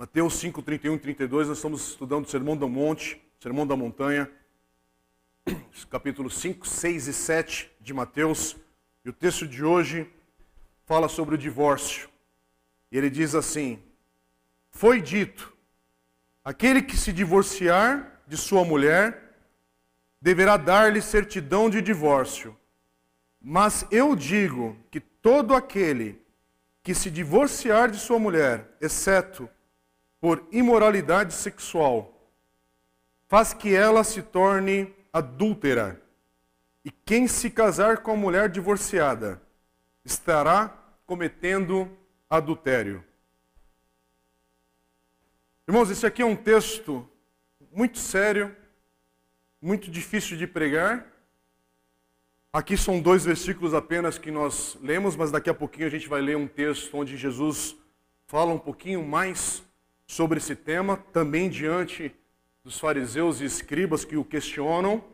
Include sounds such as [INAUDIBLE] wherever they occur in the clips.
Mateus 5, 31 e 32, nós estamos estudando o Sermão do Monte, Sermão da Montanha, capítulos 5, 6 e 7 de Mateus. E o texto de hoje fala sobre o divórcio. E ele diz assim: Foi dito, aquele que se divorciar de sua mulher deverá dar-lhe certidão de divórcio. Mas eu digo que todo aquele que se divorciar de sua mulher, exceto por imoralidade sexual, faz que ela se torne adúltera. E quem se casar com a mulher divorciada estará cometendo adultério. Irmãos, esse aqui é um texto muito sério, muito difícil de pregar. Aqui são dois versículos apenas que nós lemos, mas daqui a pouquinho a gente vai ler um texto onde Jesus fala um pouquinho mais sobre esse tema, também diante dos fariseus e escribas que o questionam.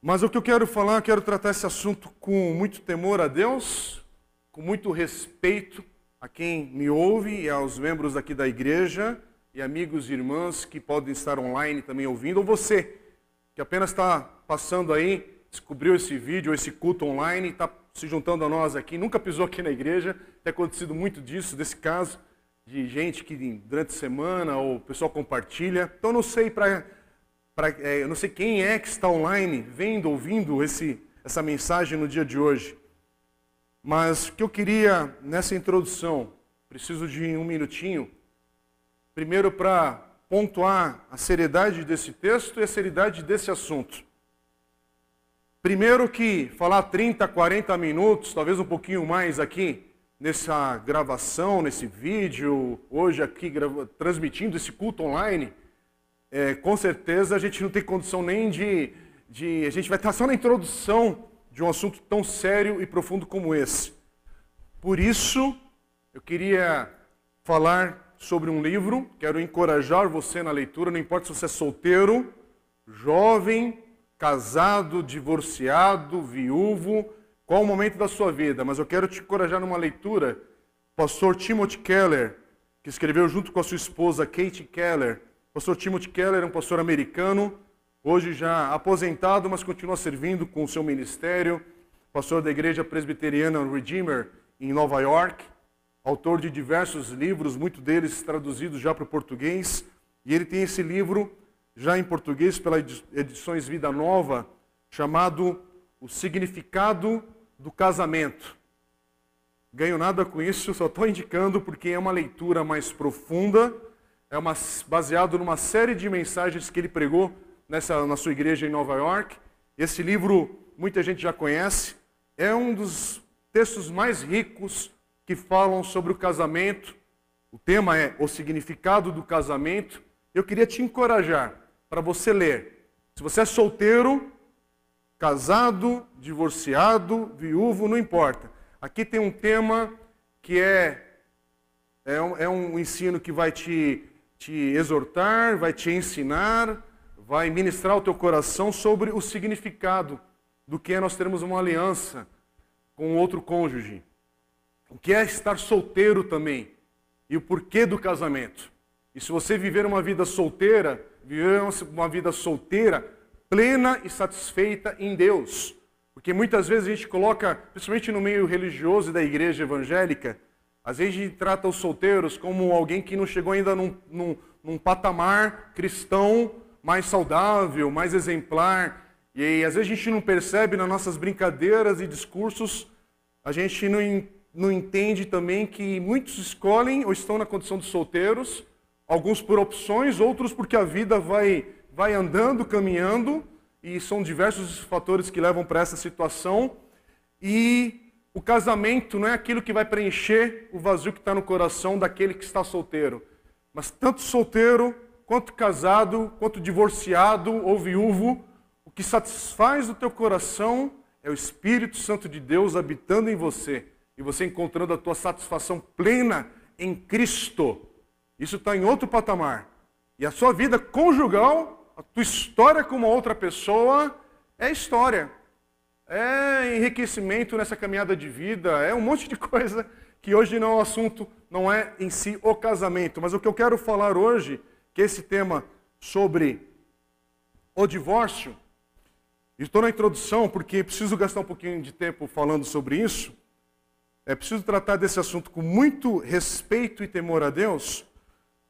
Mas o que eu quero falar, eu quero tratar esse assunto com muito temor a Deus, com muito respeito a quem me ouve e aos membros aqui da igreja e amigos e irmãs que podem estar online também ouvindo, ou você que apenas está passando aí, descobriu esse vídeo, esse culto online, está se juntando a nós aqui, nunca pisou aqui na igreja, tem acontecido muito disso, desse caso de gente que durante a semana ou o pessoal compartilha. Então não sei para é, não sei quem é que está online vendo, ouvindo esse, essa mensagem no dia de hoje. Mas o que eu queria nessa introdução, preciso de um minutinho, primeiro para pontuar a seriedade desse texto e a seriedade desse assunto. Primeiro que falar 30, 40 minutos, talvez um pouquinho mais aqui, nessa gravação, nesse vídeo, hoje aqui transmitindo esse culto online, é, com certeza a gente não tem condição nem de, de. A gente vai estar só na introdução de um assunto tão sério e profundo como esse. Por isso, eu queria falar sobre um livro, quero encorajar você na leitura, não importa se você é solteiro, jovem, casado, divorciado, viúvo, qual o momento da sua vida, mas eu quero te encorajar numa leitura. Pastor Timothy Keller, que escreveu junto com a sua esposa Kate Keller. Pastor Timothy Keller é um pastor americano, hoje já aposentado, mas continua servindo com o seu ministério. Pastor da igreja presbiteriana Redeemer em Nova York, autor de diversos livros, muitos deles traduzidos já para o português. E ele tem esse livro já em português pela Edições Vida Nova, chamado O Significado do casamento. Ganho nada com isso, só estou indicando porque é uma leitura mais profunda, é uma, baseado numa série de mensagens que ele pregou nessa, na sua igreja em Nova York. Esse livro muita gente já conhece, é um dos textos mais ricos que falam sobre o casamento. O tema é o significado do casamento. Eu queria te encorajar para você ler. Se você é solteiro, casado, divorciado, viúvo, não importa. Aqui tem um tema que é, é, um, é um ensino que vai te, te exortar, vai te ensinar, vai ministrar o teu coração sobre o significado do que é nós termos uma aliança com outro cônjuge. O que é estar solteiro também e o porquê do casamento. E se você viver uma vida solteira, viver uma vida solteira, plena e satisfeita em Deus. Porque muitas vezes a gente coloca, principalmente no meio religioso da igreja evangélica, às vezes a gente trata os solteiros como alguém que não chegou ainda num, num, num patamar cristão mais saudável, mais exemplar. E aí, às vezes a gente não percebe nas nossas brincadeiras e discursos, a gente não, não entende também que muitos escolhem ou estão na condição de solteiros, alguns por opções, outros porque a vida vai vai andando, caminhando, e são diversos os fatores que levam para essa situação. E o casamento não é aquilo que vai preencher o vazio que está no coração daquele que está solteiro. Mas tanto solteiro, quanto casado, quanto divorciado ou viúvo, o que satisfaz o teu coração é o Espírito Santo de Deus habitando em você e você encontrando a tua satisfação plena em Cristo. Isso está em outro patamar. E a sua vida conjugal a tua história com uma outra pessoa é história. É enriquecimento nessa caminhada de vida, é um monte de [LAUGHS] coisa que hoje não é o assunto, não é em si o casamento, mas o que eu quero falar hoje, que é esse tema sobre o divórcio, estou na introdução porque preciso gastar um pouquinho de tempo falando sobre isso. É preciso tratar desse assunto com muito respeito e temor a Deus,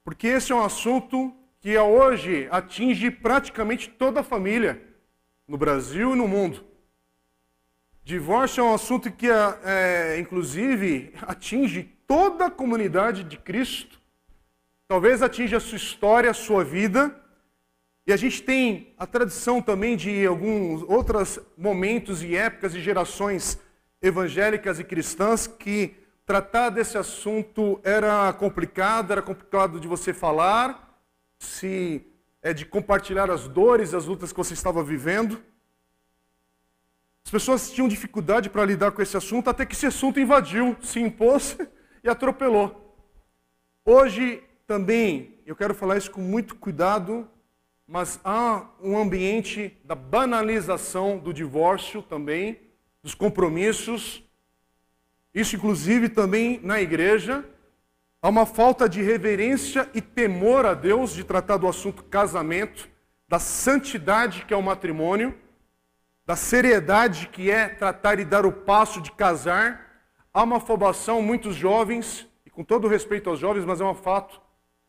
porque esse é um assunto que hoje atinge praticamente toda a família no Brasil e no mundo. Divórcio é um assunto que, é, inclusive, atinge toda a comunidade de Cristo. Talvez atinja a sua história, a sua vida. E a gente tem a tradição também de alguns outros momentos e épocas e gerações evangélicas e cristãs que tratar desse assunto era complicado, era complicado de você falar, se é de compartilhar as dores, as lutas que você estava vivendo. As pessoas tinham dificuldade para lidar com esse assunto, até que esse assunto invadiu, se impôs [LAUGHS] e atropelou. Hoje também, eu quero falar isso com muito cuidado, mas há um ambiente da banalização do divórcio também, dos compromissos. Isso, inclusive, também na igreja. Há uma falta de reverência e temor a Deus de tratar do assunto casamento, da santidade que é o matrimônio da seriedade que é tratar e dar o passo de casar. Há uma afobação, muitos jovens, e com todo respeito aos jovens, mas é um fato,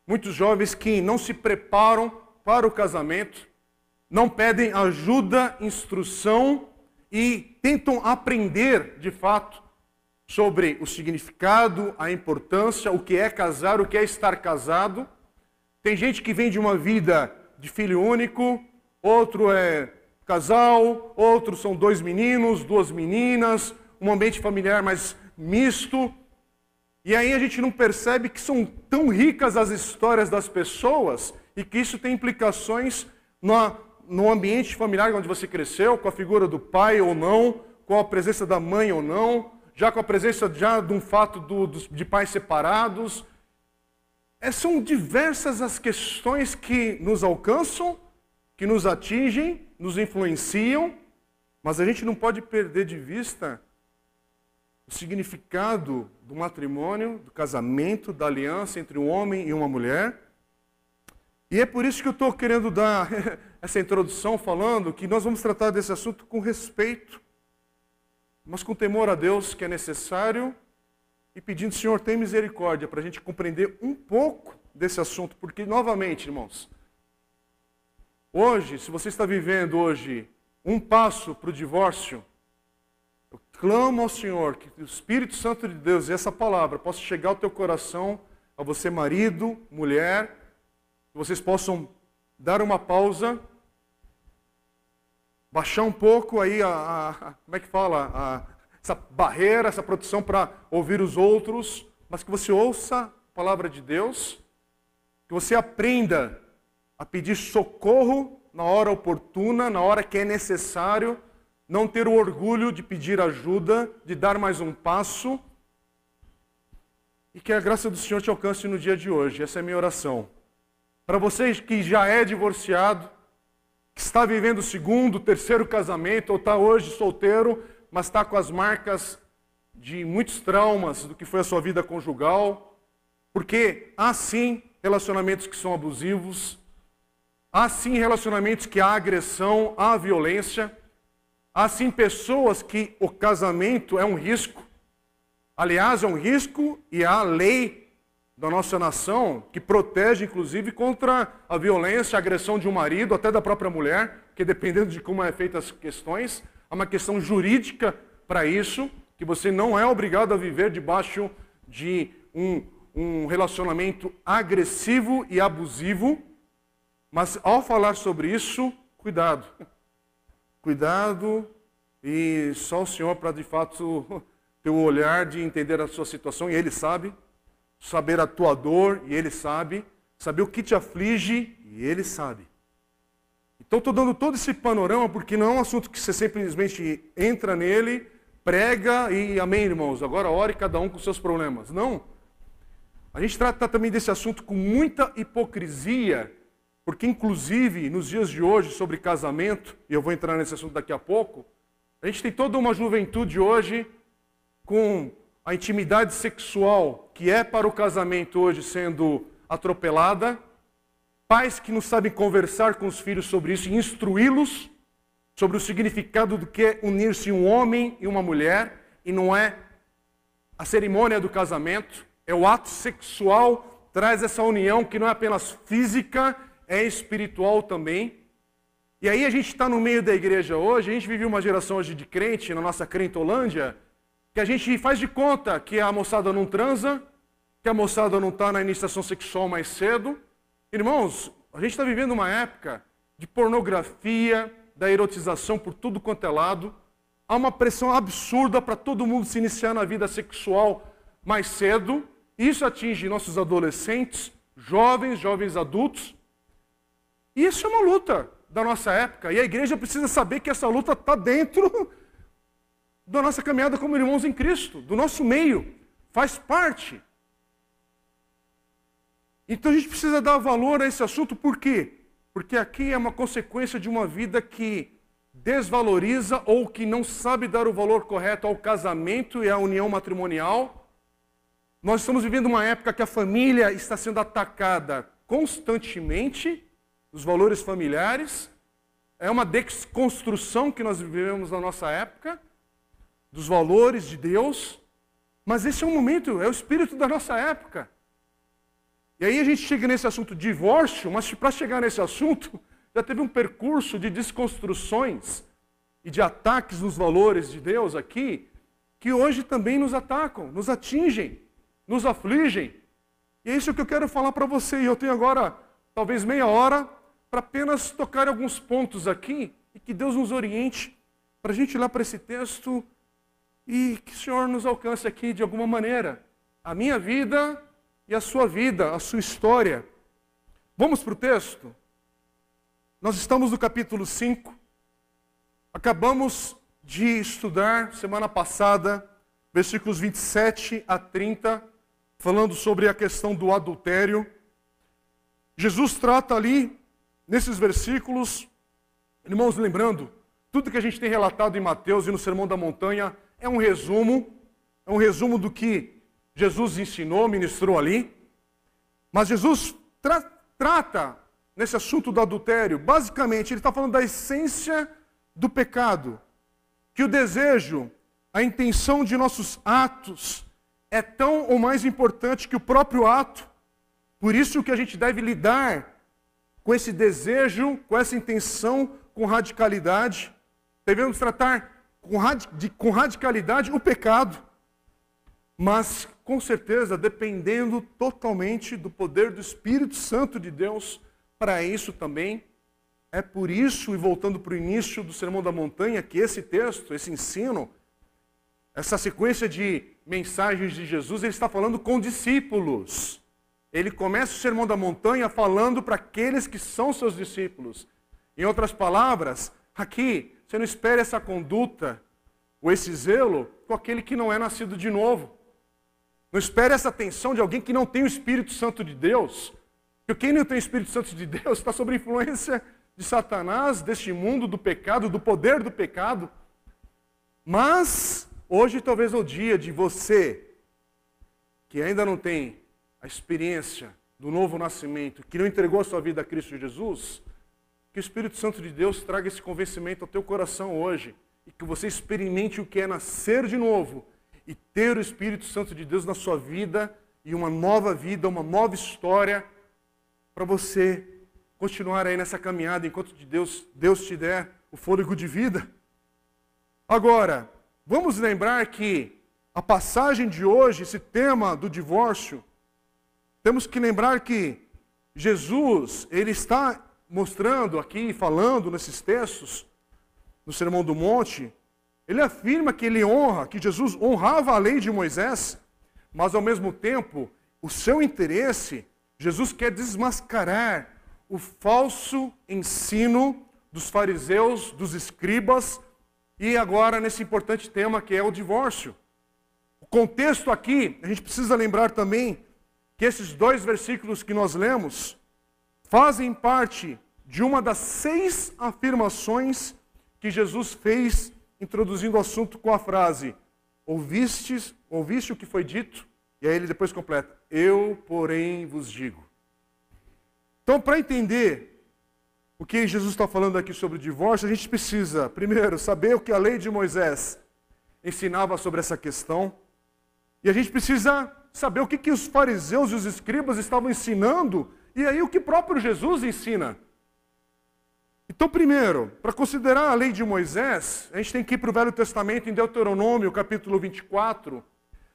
muitos jovens que não se preparam para o casamento, não pedem ajuda, instrução e tentam aprender de fato sobre o significado, a importância, o que é casar, o que é estar casado. Tem gente que vem de uma vida de filho único, outro é casal, outros são dois meninos, duas meninas, um ambiente familiar mais misto. E aí a gente não percebe que são tão ricas as histórias das pessoas e que isso tem implicações no, no ambiente familiar onde você cresceu, com a figura do pai ou não, com a presença da mãe ou não, já com a presença já de um fato do, de pais separados. É, são diversas as questões que nos alcançam, que nos atingem nos influenciam, mas a gente não pode perder de vista o significado do matrimônio, do casamento, da aliança entre um homem e uma mulher. E é por isso que eu estou querendo dar [LAUGHS] essa introdução falando que nós vamos tratar desse assunto com respeito, mas com temor a Deus que é necessário e pedindo, Senhor, tem misericórdia para a gente compreender um pouco desse assunto, porque, novamente, irmãos, Hoje, se você está vivendo hoje um passo para o divórcio, eu clamo ao Senhor que o Espírito Santo de Deus e essa palavra possa chegar ao teu coração, a você marido, mulher, que vocês possam dar uma pausa, baixar um pouco aí a, a como é que fala, a, essa barreira, essa proteção para ouvir os outros, mas que você ouça a palavra de Deus, que você aprenda a pedir socorro na hora oportuna, na hora que é necessário, não ter o orgulho de pedir ajuda, de dar mais um passo. E que a graça do Senhor te alcance no dia de hoje. Essa é a minha oração. Para vocês que já é divorciado, está vivendo o segundo, terceiro casamento, ou está hoje solteiro, mas está com as marcas de muitos traumas do que foi a sua vida conjugal, porque há sim relacionamentos que são abusivos, Há sim relacionamentos que há agressão, há violência. Há sim pessoas que o casamento é um risco. Aliás, é um risco e há lei da nossa nação que protege, inclusive, contra a violência, a agressão de um marido, até da própria mulher, que dependendo de como é feita as questões, há uma questão jurídica para isso, que você não é obrigado a viver debaixo de um, um relacionamento agressivo e abusivo. Mas ao falar sobre isso, cuidado. Cuidado e só o Senhor para de fato [LAUGHS] ter o olhar de entender a sua situação e Ele sabe, saber a tua dor e Ele sabe, saber o que te aflige e Ele sabe. Então estou dando todo esse panorama porque não é um assunto que você simplesmente entra nele, prega e amém, irmãos. Agora ore cada um com seus problemas. Não. A gente trata também desse assunto com muita hipocrisia porque, inclusive, nos dias de hoje, sobre casamento, e eu vou entrar nesse assunto daqui a pouco, a gente tem toda uma juventude hoje com a intimidade sexual que é para o casamento hoje sendo atropelada, pais que não sabem conversar com os filhos sobre isso e instruí-los sobre o significado do que é unir-se um homem e uma mulher, e não é a cerimônia do casamento, é o ato sexual, traz essa união que não é apenas física, é espiritual também. E aí a gente está no meio da igreja hoje, a gente vive uma geração hoje de crente, na nossa crentolândia, que a gente faz de conta que a moçada não transa, que a moçada não está na iniciação sexual mais cedo. Irmãos, a gente está vivendo uma época de pornografia, da erotização por tudo quanto é lado. Há uma pressão absurda para todo mundo se iniciar na vida sexual mais cedo. Isso atinge nossos adolescentes, jovens, jovens adultos. E isso é uma luta da nossa época. E a igreja precisa saber que essa luta está dentro da nossa caminhada como irmãos em Cristo, do nosso meio, faz parte. Então a gente precisa dar valor a esse assunto, por quê? Porque aqui é uma consequência de uma vida que desvaloriza ou que não sabe dar o valor correto ao casamento e à união matrimonial. Nós estamos vivendo uma época que a família está sendo atacada constantemente, os valores familiares. É uma desconstrução que nós vivemos na nossa época dos valores de Deus, mas esse é um momento, é o espírito da nossa época. E aí a gente chega nesse assunto divórcio, mas para chegar nesse assunto, [LAUGHS] já teve um percurso de desconstruções e de ataques nos valores de Deus aqui, que hoje também nos atacam, nos atingem, nos afligem. E é isso que eu quero falar para você. E eu tenho agora talvez meia hora para apenas tocar alguns pontos aqui e que Deus nos oriente para a gente ir lá para esse texto e que o Senhor nos alcance aqui de alguma maneira. A minha vida e a sua vida, a sua história. Vamos para o texto? Nós estamos no capítulo 5. Acabamos de estudar semana passada, versículos 27 a 30, falando sobre a questão do adultério. Jesus trata ali, nesses versículos, irmãos, lembrando, tudo que a gente tem relatado em Mateus e no Sermão da Montanha é um resumo, é um resumo do que Jesus ensinou, ministrou ali. Mas Jesus tra trata nesse assunto do adultério, basicamente, ele está falando da essência do pecado. Que o desejo, a intenção de nossos atos é tão ou mais importante que o próprio ato. Por isso que a gente deve lidar com esse desejo, com essa intenção, com radicalidade. Devemos tratar com, rad, de, com radicalidade o pecado, mas com certeza dependendo totalmente do poder do Espírito Santo de Deus para isso também. É por isso, e voltando para o início do Sermão da Montanha, que esse texto, esse ensino, essa sequência de mensagens de Jesus, ele está falando com discípulos. Ele começa o Sermão da Montanha falando para aqueles que são seus discípulos. Em outras palavras, aqui você não espere essa conduta ou esse zelo com aquele que não é nascido de novo. Não espere essa atenção de alguém que não tem o Espírito Santo de Deus. Porque quem não tem o Espírito Santo de Deus está sob influência de Satanás, deste mundo, do pecado, do poder do pecado. Mas hoje talvez é o dia de você que ainda não tem a experiência do novo nascimento, que não entregou a sua vida a Cristo Jesus, que o Espírito Santo de Deus traga esse convencimento ao teu coração hoje e que você experimente o que é nascer de novo e ter o Espírito Santo de Deus na sua vida e uma nova vida, uma nova história para você continuar aí nessa caminhada enquanto Deus, Deus te der o fôlego de vida. Agora, vamos lembrar que a passagem de hoje, esse tema do divórcio, temos que lembrar que Jesus, ele está mostrando aqui, falando nesses textos, no Sermão do Monte, ele afirma que ele honra, que Jesus honrava a lei de Moisés, mas ao mesmo tempo, o seu interesse, Jesus quer desmascarar o falso ensino dos fariseus, dos escribas, e agora nesse importante tema que é o divórcio. O contexto aqui, a gente precisa lembrar também que esses dois versículos que nós lemos, fazem parte de uma das seis afirmações que Jesus fez introduzindo o assunto com a frase: ouvistes, ouviste o que foi dito? E aí ele depois completa: Eu, porém, vos digo. Então, para entender o que Jesus está falando aqui sobre o divórcio, a gente precisa, primeiro, saber o que a lei de Moisés ensinava sobre essa questão. E a gente precisa saber o que, que os fariseus e os escribas estavam ensinando, e aí o que próprio Jesus ensina. Então, primeiro, para considerar a lei de Moisés, a gente tem que ir para o Velho Testamento, em Deuteronômio, capítulo 24.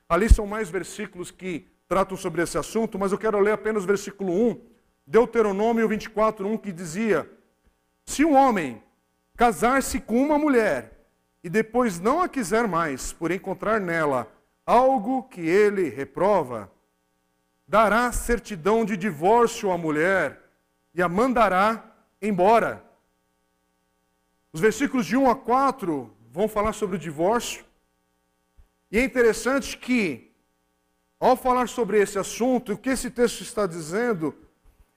Ali são mais versículos que tratam sobre esse assunto, mas eu quero ler apenas o versículo 1. Deuteronômio 24, 1, que dizia: Se um homem casar-se com uma mulher e depois não a quiser mais, por encontrar nela algo que ele reprova, dará certidão de divórcio à mulher e a mandará embora. Os versículos de 1 a 4 vão falar sobre o divórcio. E é interessante que, ao falar sobre esse assunto, o que esse texto está dizendo,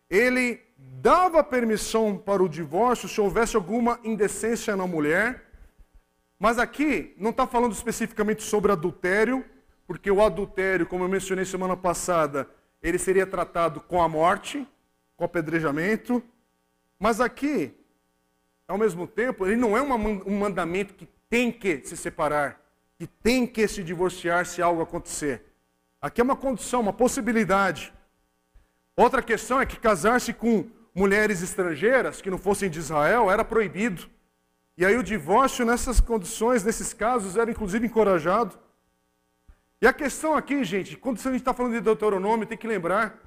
ele dava permissão para o divórcio se houvesse alguma indecência na mulher. Mas aqui não está falando especificamente sobre adultério, porque o adultério, como eu mencionei semana passada, ele seria tratado com a morte, com apedrejamento. Mas aqui, ao mesmo tempo, ele não é um mandamento que tem que se separar, que tem que se divorciar se algo acontecer. Aqui é uma condição, uma possibilidade. Outra questão é que casar-se com mulheres estrangeiras que não fossem de Israel era proibido. E aí o divórcio nessas condições, nesses casos, era inclusive encorajado. E a questão aqui, gente, quando a gente está falando de Deuteronômio, tem que lembrar: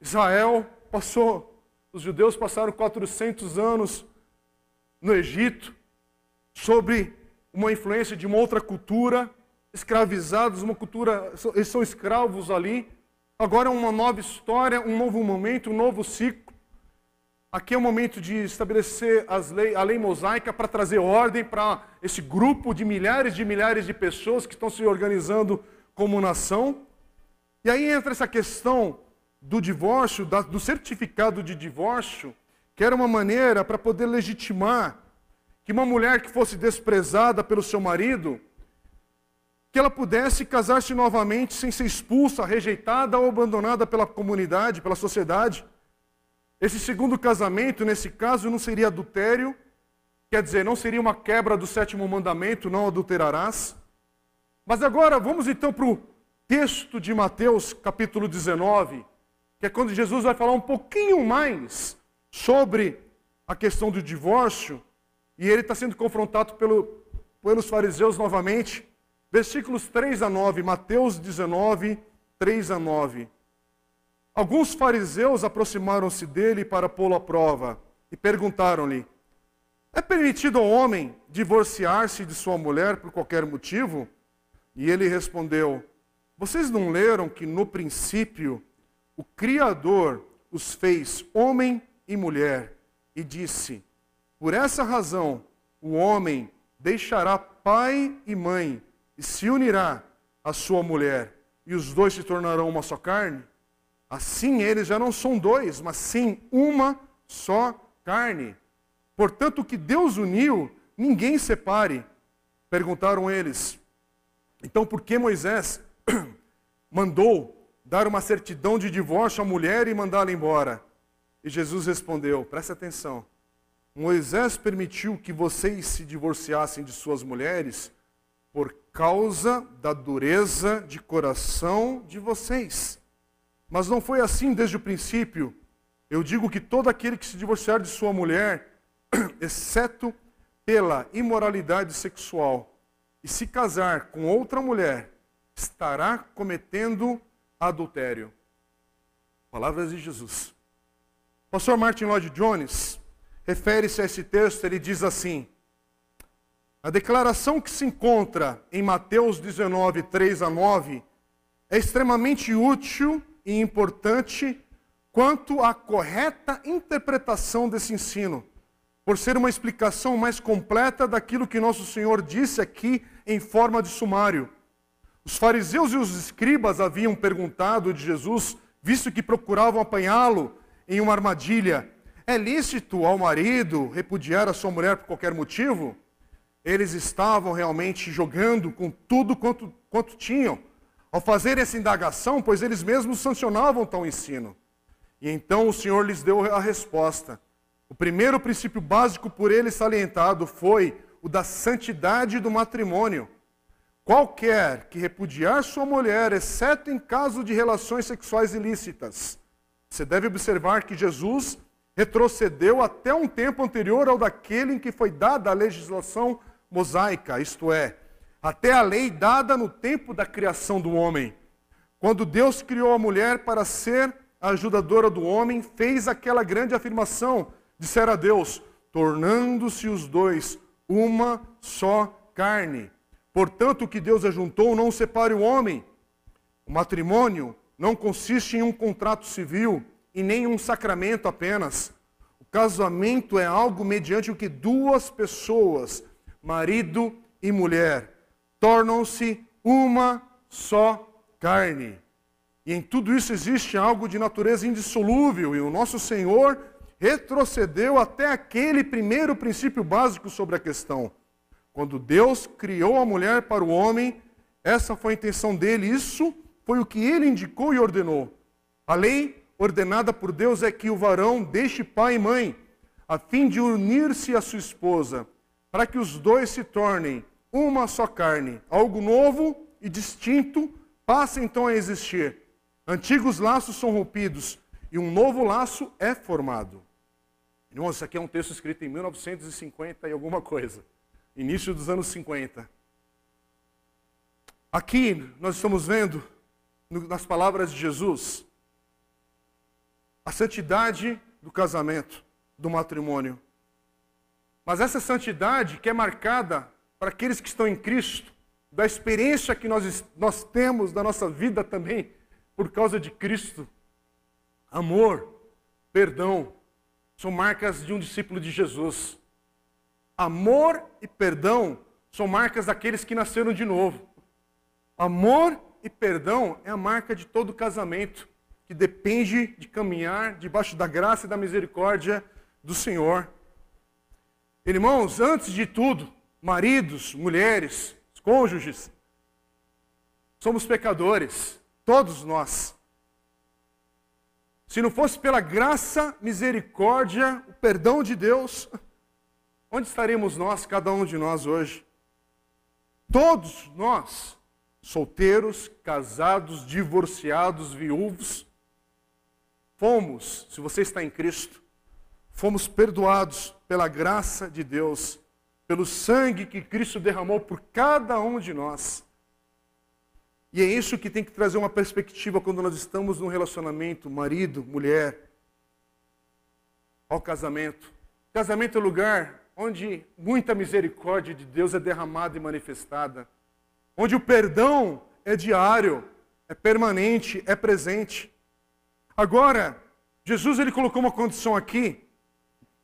Israel passou, os judeus passaram 400 anos no Egito, sobre uma influência de uma outra cultura, escravizados, uma cultura, eles são escravos ali. Agora é uma nova história, um novo momento, um novo ciclo. Aqui é o momento de estabelecer lei, a lei mosaica para trazer ordem para esse grupo de milhares de milhares de pessoas que estão se organizando como nação. E aí entra essa questão do divórcio, do certificado de divórcio, que era uma maneira para poder legitimar que uma mulher que fosse desprezada pelo seu marido, que ela pudesse casar-se novamente sem ser expulsa, rejeitada ou abandonada pela comunidade, pela sociedade. Esse segundo casamento, nesse caso, não seria adultério, quer dizer, não seria uma quebra do sétimo mandamento, não adulterarás. Mas agora vamos então para o texto de Mateus, capítulo 19, que é quando Jesus vai falar um pouquinho mais sobre a questão do divórcio, e ele está sendo confrontado pelo, pelos fariseus novamente. Versículos 3 a 9, Mateus 19, 3 a 9. Alguns fariseus aproximaram-se dele para pô-lo à prova e perguntaram-lhe: É permitido ao homem divorciar-se de sua mulher por qualquer motivo? E ele respondeu: Vocês não leram que no princípio o Criador os fez homem e mulher e disse: Por essa razão o homem deixará pai e mãe e se unirá à sua mulher, e os dois se tornarão uma só carne? Assim eles já não são dois, mas sim uma só carne. Portanto, o que Deus uniu, ninguém separe. Perguntaram eles. Então, por que Moisés [CLEARS THROAT] mandou dar uma certidão de divórcio à mulher e mandá-la embora? E Jesus respondeu: preste atenção. Moisés permitiu que vocês se divorciassem de suas mulheres por causa da dureza de coração de vocês. Mas não foi assim desde o princípio. Eu digo que todo aquele que se divorciar de sua mulher, [CLEARS THROAT] exceto pela imoralidade sexual, e se casar com outra mulher, estará cometendo adultério. Palavras de Jesus. O pastor Martin Lloyd Jones refere-se a esse texto, ele diz assim: A declaração que se encontra em Mateus 19, 3 a 9, é extremamente útil e importante quanto à correta interpretação desse ensino, por ser uma explicação mais completa daquilo que nosso Senhor disse aqui em forma de sumário. Os fariseus e os escribas haviam perguntado de Jesus, visto que procuravam apanhá-lo em uma armadilha: é lícito ao marido repudiar a sua mulher por qualquer motivo? eles estavam realmente jogando com tudo quanto, quanto tinham. Ao fazer essa indagação, pois eles mesmos sancionavam tal ensino. E então o Senhor lhes deu a resposta. O primeiro princípio básico por ele salientado foi o da santidade do matrimônio. Qualquer que repudiar sua mulher, exceto em caso de relações sexuais ilícitas. Você deve observar que Jesus retrocedeu até um tempo anterior ao daquele em que foi dada a legislação mosaica, isto é, até a lei dada no tempo da criação do homem. Quando Deus criou a mulher para ser a ajudadora do homem, fez aquela grande afirmação: dissera a Deus, tornando-se os dois uma só carne. Portanto, o que Deus ajuntou não separe o homem. O matrimônio não consiste em um contrato civil e nem um sacramento apenas. O casamento é algo mediante o que duas pessoas, marido e mulher, tornam-se uma só carne. E em tudo isso existe algo de natureza indissolúvel, e o nosso Senhor retrocedeu até aquele primeiro princípio básico sobre a questão. Quando Deus criou a mulher para o homem, essa foi a intenção dele, isso foi o que ele indicou e ordenou. A lei ordenada por Deus é que o varão deixe pai e mãe, a fim de unir-se à sua esposa, para que os dois se tornem uma só carne. Algo novo e distinto passa então a existir. Antigos laços são rompidos e um novo laço é formado. Irmãos, isso aqui é um texto escrito em 1950 e alguma coisa, início dos anos 50. Aqui nós estamos vendo, nas palavras de Jesus, a santidade do casamento, do matrimônio. Mas essa santidade que é marcada para aqueles que estão em Cristo, da experiência que nós, nós temos da nossa vida também, por causa de Cristo. Amor, perdão, são marcas de um discípulo de Jesus. Amor e perdão são marcas daqueles que nasceram de novo. Amor e perdão é a marca de todo casamento que depende de caminhar debaixo da graça e da misericórdia do Senhor. Irmãos, antes de tudo, maridos, mulheres, cônjuges, somos pecadores. Todos nós. Se não fosse pela graça, misericórdia, o perdão de Deus, onde estaríamos nós, cada um de nós hoje? Todos nós, solteiros, casados, divorciados, viúvos, fomos, se você está em Cristo, fomos perdoados pela graça de Deus, pelo sangue que Cristo derramou por cada um de nós. E é isso que tem que trazer uma perspectiva quando nós estamos num relacionamento, marido, mulher, ao casamento. Casamento é lugar onde muita misericórdia de Deus é derramada e manifestada, onde o perdão é diário, é permanente, é presente. Agora, Jesus ele colocou uma condição aqui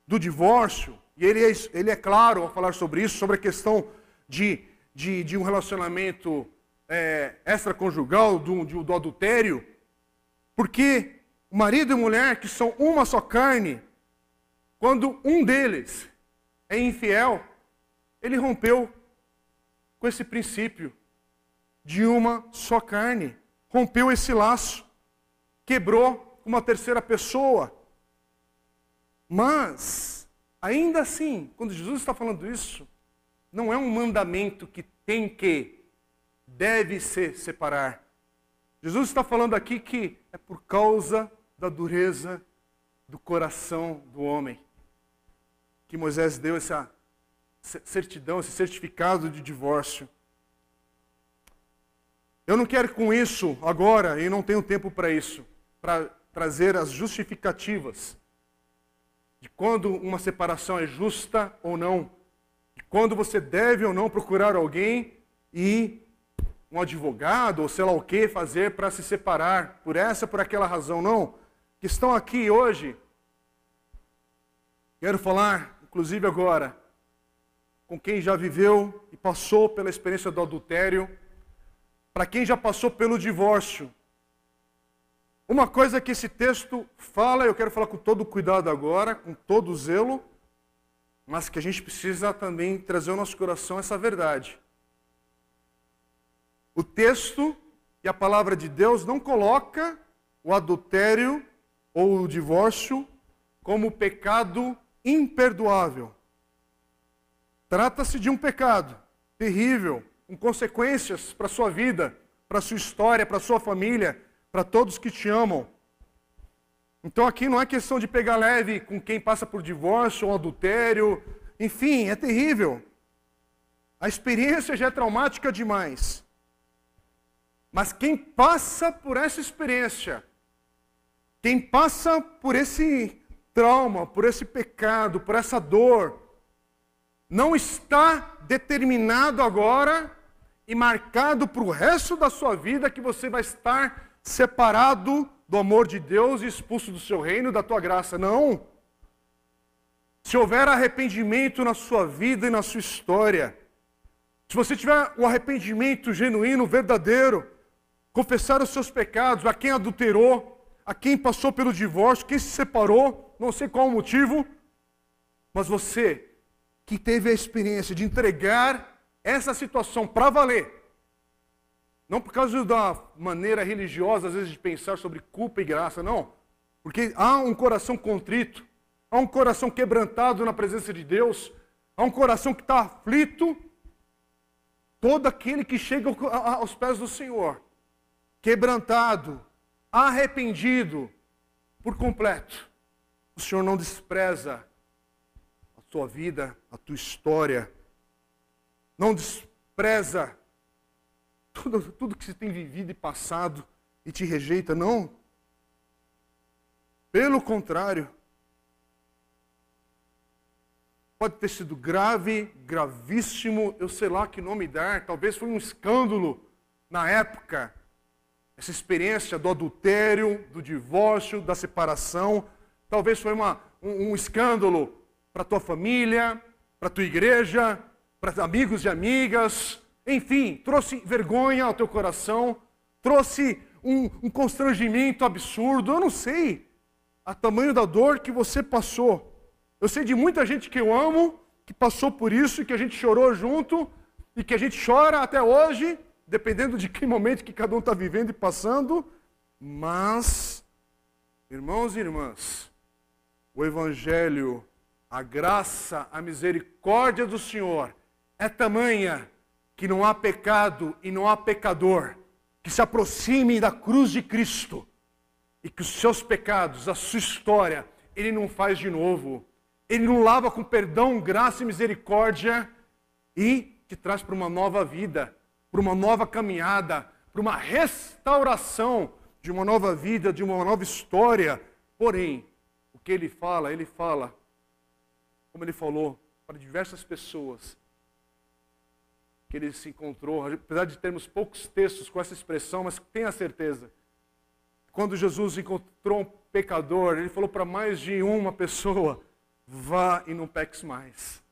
do divórcio, e ele é, ele é claro ao falar sobre isso, sobre a questão de, de, de um relacionamento é, extraconjugal, do, do adultério, porque o marido e mulher que são uma só carne, quando um deles é infiel, ele rompeu com esse princípio de uma só carne, rompeu esse laço, quebrou uma terceira pessoa. Mas, ainda assim, quando Jesus está falando isso, não é um mandamento que tem que deve se separar. Jesus está falando aqui que é por causa da dureza do coração do homem que Moisés deu essa certidão, esse certificado de divórcio. Eu não quero com isso agora, e não tenho tempo para isso, para trazer as justificativas de quando uma separação é justa ou não, de quando você deve ou não procurar alguém e um advogado ou sei lá o que fazer para se separar por essa por aquela razão, não. Que estão aqui hoje, quero falar, inclusive agora, com quem já viveu e passou pela experiência do adultério, para quem já passou pelo divórcio. Uma coisa que esse texto fala, eu quero falar com todo cuidado agora, com todo zelo, mas que a gente precisa também trazer ao nosso coração essa verdade. O texto e a palavra de Deus não coloca o adultério ou o divórcio como pecado imperdoável. Trata-se de um pecado terrível, com consequências para a sua vida, para a sua história, para a sua família, para todos que te amam. Então aqui não é questão de pegar leve com quem passa por divórcio ou adultério, enfim, é terrível. A experiência já é traumática demais. Mas quem passa por essa experiência, quem passa por esse trauma, por esse pecado, por essa dor, não está determinado agora e marcado para o resto da sua vida que você vai estar separado do amor de Deus e expulso do seu reino, da tua graça. Não. Se houver arrependimento na sua vida e na sua história, se você tiver o um arrependimento genuíno, verdadeiro, confessar os seus pecados, a quem adulterou, a quem passou pelo divórcio, quem se separou, não sei qual o motivo, mas você que teve a experiência de entregar essa situação para valer, não por causa da maneira religiosa, às vezes, de pensar sobre culpa e graça, não. Porque há um coração contrito, há um coração quebrantado na presença de Deus, há um coração que está aflito. Todo aquele que chega aos pés do Senhor, quebrantado, arrependido por completo, o Senhor não despreza a tua vida, a tua história, não despreza tudo, tudo que você tem vivido e passado e te rejeita, não. Pelo contrário, pode ter sido grave, gravíssimo, eu sei lá que nome dar, talvez foi um escândalo na época. Essa experiência do adultério, do divórcio, da separação, talvez foi uma, um, um escândalo para tua família, para tua igreja, para amigos e amigas, enfim, trouxe vergonha ao teu coração, trouxe um, um constrangimento absurdo, eu não sei a tamanho da dor que você passou. Eu sei de muita gente que eu amo, que passou por isso e que a gente chorou junto e que a gente chora até hoje, dependendo de que momento que cada um está vivendo e passando. Mas, irmãos e irmãs, o Evangelho, a graça, a misericórdia do Senhor é tamanha que não há pecado e não há pecador que se aproxime da cruz de Cristo e que os seus pecados, a sua história, ele não faz de novo. Ele não lava com perdão, graça e misericórdia e te traz para uma nova vida, para uma nova caminhada, para uma restauração de uma nova vida, de uma nova história. Porém, o que ele fala, ele fala, como ele falou para diversas pessoas, que ele se encontrou, apesar de termos poucos textos com essa expressão, mas tenha certeza. Quando Jesus encontrou um pecador, ele falou para mais de uma pessoa: vá e não peques mais.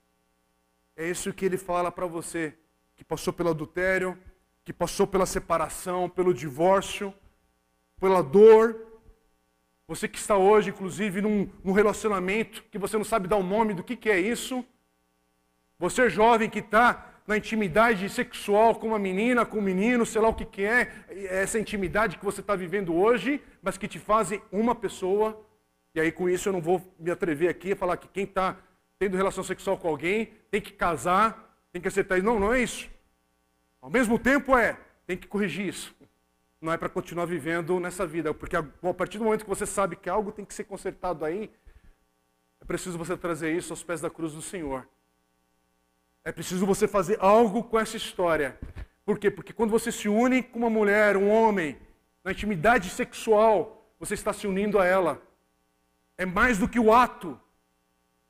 É isso que ele fala para você que passou pelo adultério, que passou pela separação, pelo divórcio, pela dor. Você que está hoje, inclusive, num, num relacionamento que você não sabe dar o nome do que, que é isso. Você jovem que está na intimidade sexual com uma menina, com um menino, sei lá o que, que é, essa intimidade que você está vivendo hoje, mas que te fazem uma pessoa. E aí, com isso, eu não vou me atrever aqui a falar que quem está tendo relação sexual com alguém tem que casar, tem que aceitar isso. Não, não é isso. Ao mesmo tempo, é, tem que corrigir isso. Não é para continuar vivendo nessa vida, porque a partir do momento que você sabe que algo tem que ser consertado aí, é preciso você trazer isso aos pés da cruz do Senhor. É preciso você fazer algo com essa história. Por quê? Porque quando você se une com uma mulher, um homem, na intimidade sexual, você está se unindo a ela. É mais do que o ato.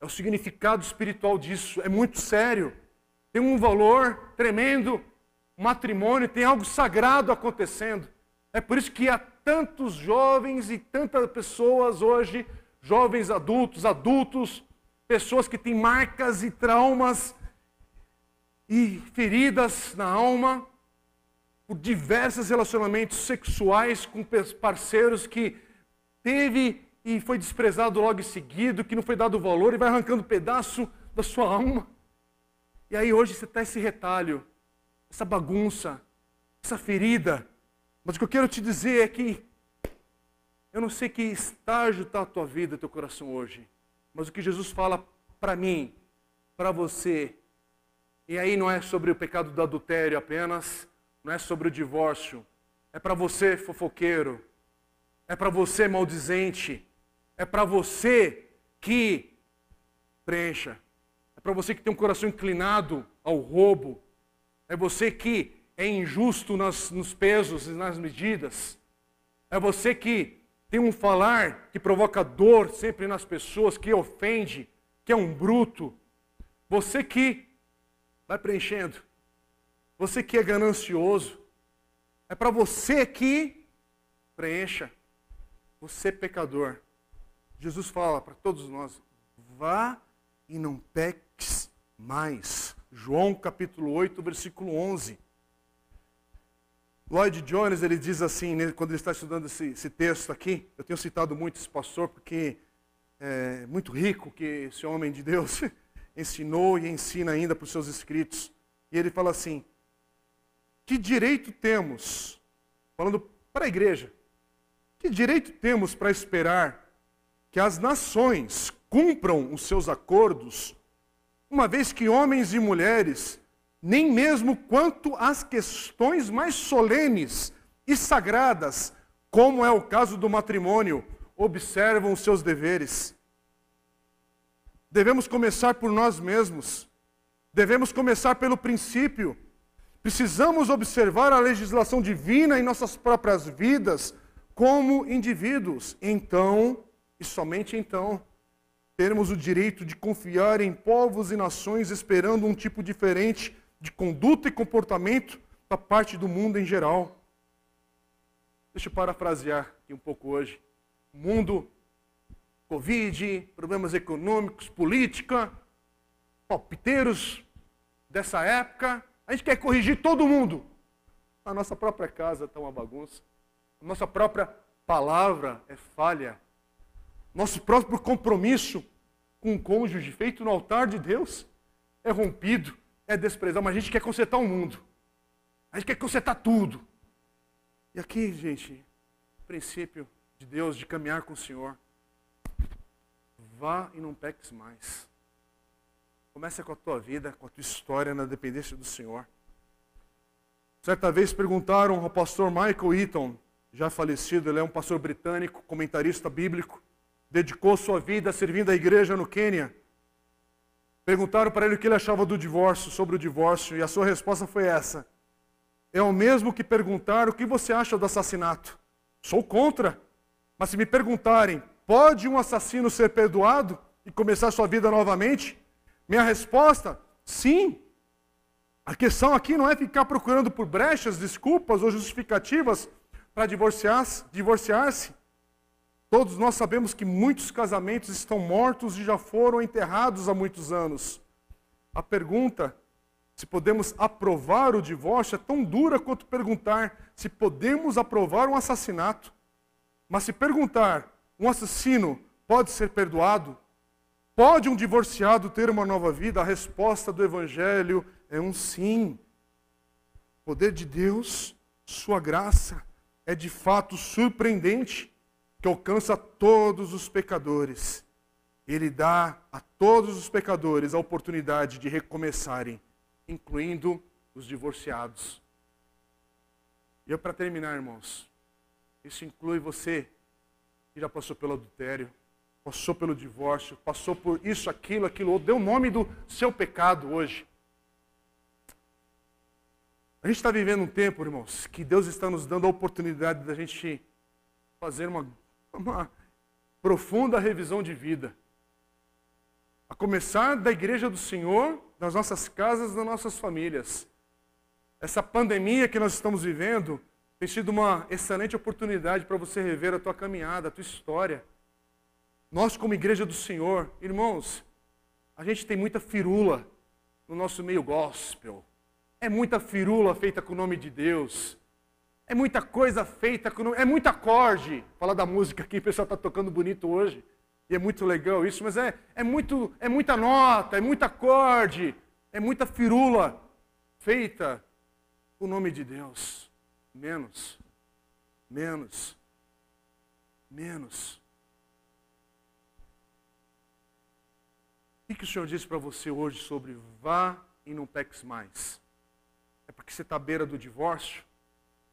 É o significado espiritual disso. É muito sério. Tem um valor tremendo. O matrimônio tem algo sagrado acontecendo. É por isso que há tantos jovens e tantas pessoas hoje, jovens adultos, adultos, pessoas que têm marcas e traumas e feridas na alma por diversos relacionamentos sexuais com parceiros que teve e foi desprezado logo em seguida, que não foi dado valor e vai arrancando pedaço da sua alma. E aí hoje você está esse retalho, essa bagunça, essa ferida. Mas o que eu quero te dizer é que eu não sei que estágio está a tua vida, teu coração hoje. Mas o que Jesus fala para mim, para você, e aí não é sobre o pecado do adultério apenas, não é sobre o divórcio, é para você fofoqueiro, é para você maldizente, é para você que preencha, é para você que tem um coração inclinado ao roubo, é você que é injusto nas, nos pesos e nas medidas, é você que tem um falar que provoca dor sempre nas pessoas, que ofende, que é um bruto, você que vai preenchendo, você que é ganancioso, é para você que preencha. Você pecador. Jesus fala para todos nós: vá e não peques mais. João capítulo 8, versículo 11. Lloyd Jones ele diz assim, né, quando ele está estudando esse, esse, texto aqui, eu tenho citado muito esse pastor porque é muito rico que esse homem de Deus [LAUGHS] ensinou e ensina ainda para os seus escritos. E ele fala assim: que direito temos, falando para a igreja, que direito temos para esperar que as nações cumpram os seus acordos, uma vez que homens e mulheres, nem mesmo quanto às questões mais solenes e sagradas, como é o caso do matrimônio, observam os seus deveres? Devemos começar por nós mesmos. Devemos começar pelo princípio. Precisamos observar a legislação divina em nossas próprias vidas como indivíduos. Então, e somente então, teremos o direito de confiar em povos e nações esperando um tipo diferente de conduta e comportamento da parte do mundo em geral. Deixa eu parafrasear aqui um pouco hoje. O mundo, Covid, problemas econômicos, política, palpiteiros dessa época, a gente quer corrigir todo mundo. A nossa própria casa está uma bagunça. Nossa própria palavra é falha. Nosso próprio compromisso com o cônjuge feito no altar de Deus é rompido, é desprezado. Mas a gente quer consertar o mundo. A gente quer consertar tudo. E aqui, gente, o princípio de Deus de caminhar com o Senhor. Vá e não peques mais. Começa com a tua vida, com a tua história na dependência do Senhor. Certa vez perguntaram ao pastor Michael Eaton já falecido, ele é um pastor britânico, comentarista bíblico, dedicou sua vida servindo a igreja no Quênia. Perguntaram para ele o que ele achava do divórcio, sobre o divórcio, e a sua resposta foi essa: É o mesmo que perguntar o que você acha do assassinato. Sou contra. Mas se me perguntarem, pode um assassino ser perdoado e começar sua vida novamente? Minha resposta, sim. A questão aqui não é ficar procurando por brechas, desculpas ou justificativas para divorciar-se. Divorciar Todos nós sabemos que muitos casamentos estão mortos e já foram enterrados há muitos anos. A pergunta se podemos aprovar o divórcio é tão dura quanto perguntar se podemos aprovar um assassinato. Mas se perguntar, um assassino pode ser perdoado? Pode um divorciado ter uma nova vida? A resposta do Evangelho é um sim. Poder de Deus, Sua graça é de fato surpreendente, que alcança todos os pecadores. Ele dá a todos os pecadores a oportunidade de recomeçarem, incluindo os divorciados. E eu, para terminar, irmãos, isso inclui você que já passou pelo adultério, passou pelo divórcio, passou por isso, aquilo, aquilo outro, deu o nome do seu pecado hoje. A gente está vivendo um tempo, irmãos, que Deus está nos dando a oportunidade da gente fazer uma, uma profunda revisão de vida. A começar da igreja do Senhor, das nossas casas, das nossas famílias. Essa pandemia que nós estamos vivendo tem sido uma excelente oportunidade para você rever a tua caminhada, a tua história. Nós, como igreja do Senhor, irmãos, a gente tem muita firula no nosso meio gospel. É muita firula feita com o nome de Deus. É muita coisa feita com o nome. É muito acorde. Fala da música aqui, o pessoal está tocando bonito hoje. E é muito legal isso, mas é, é, muito, é muita nota, é muita acorde, é muita firula feita o nome de Deus. Menos, menos, menos. O que o Senhor disse para você hoje sobre vá e não peques mais? É porque você está à beira do divórcio?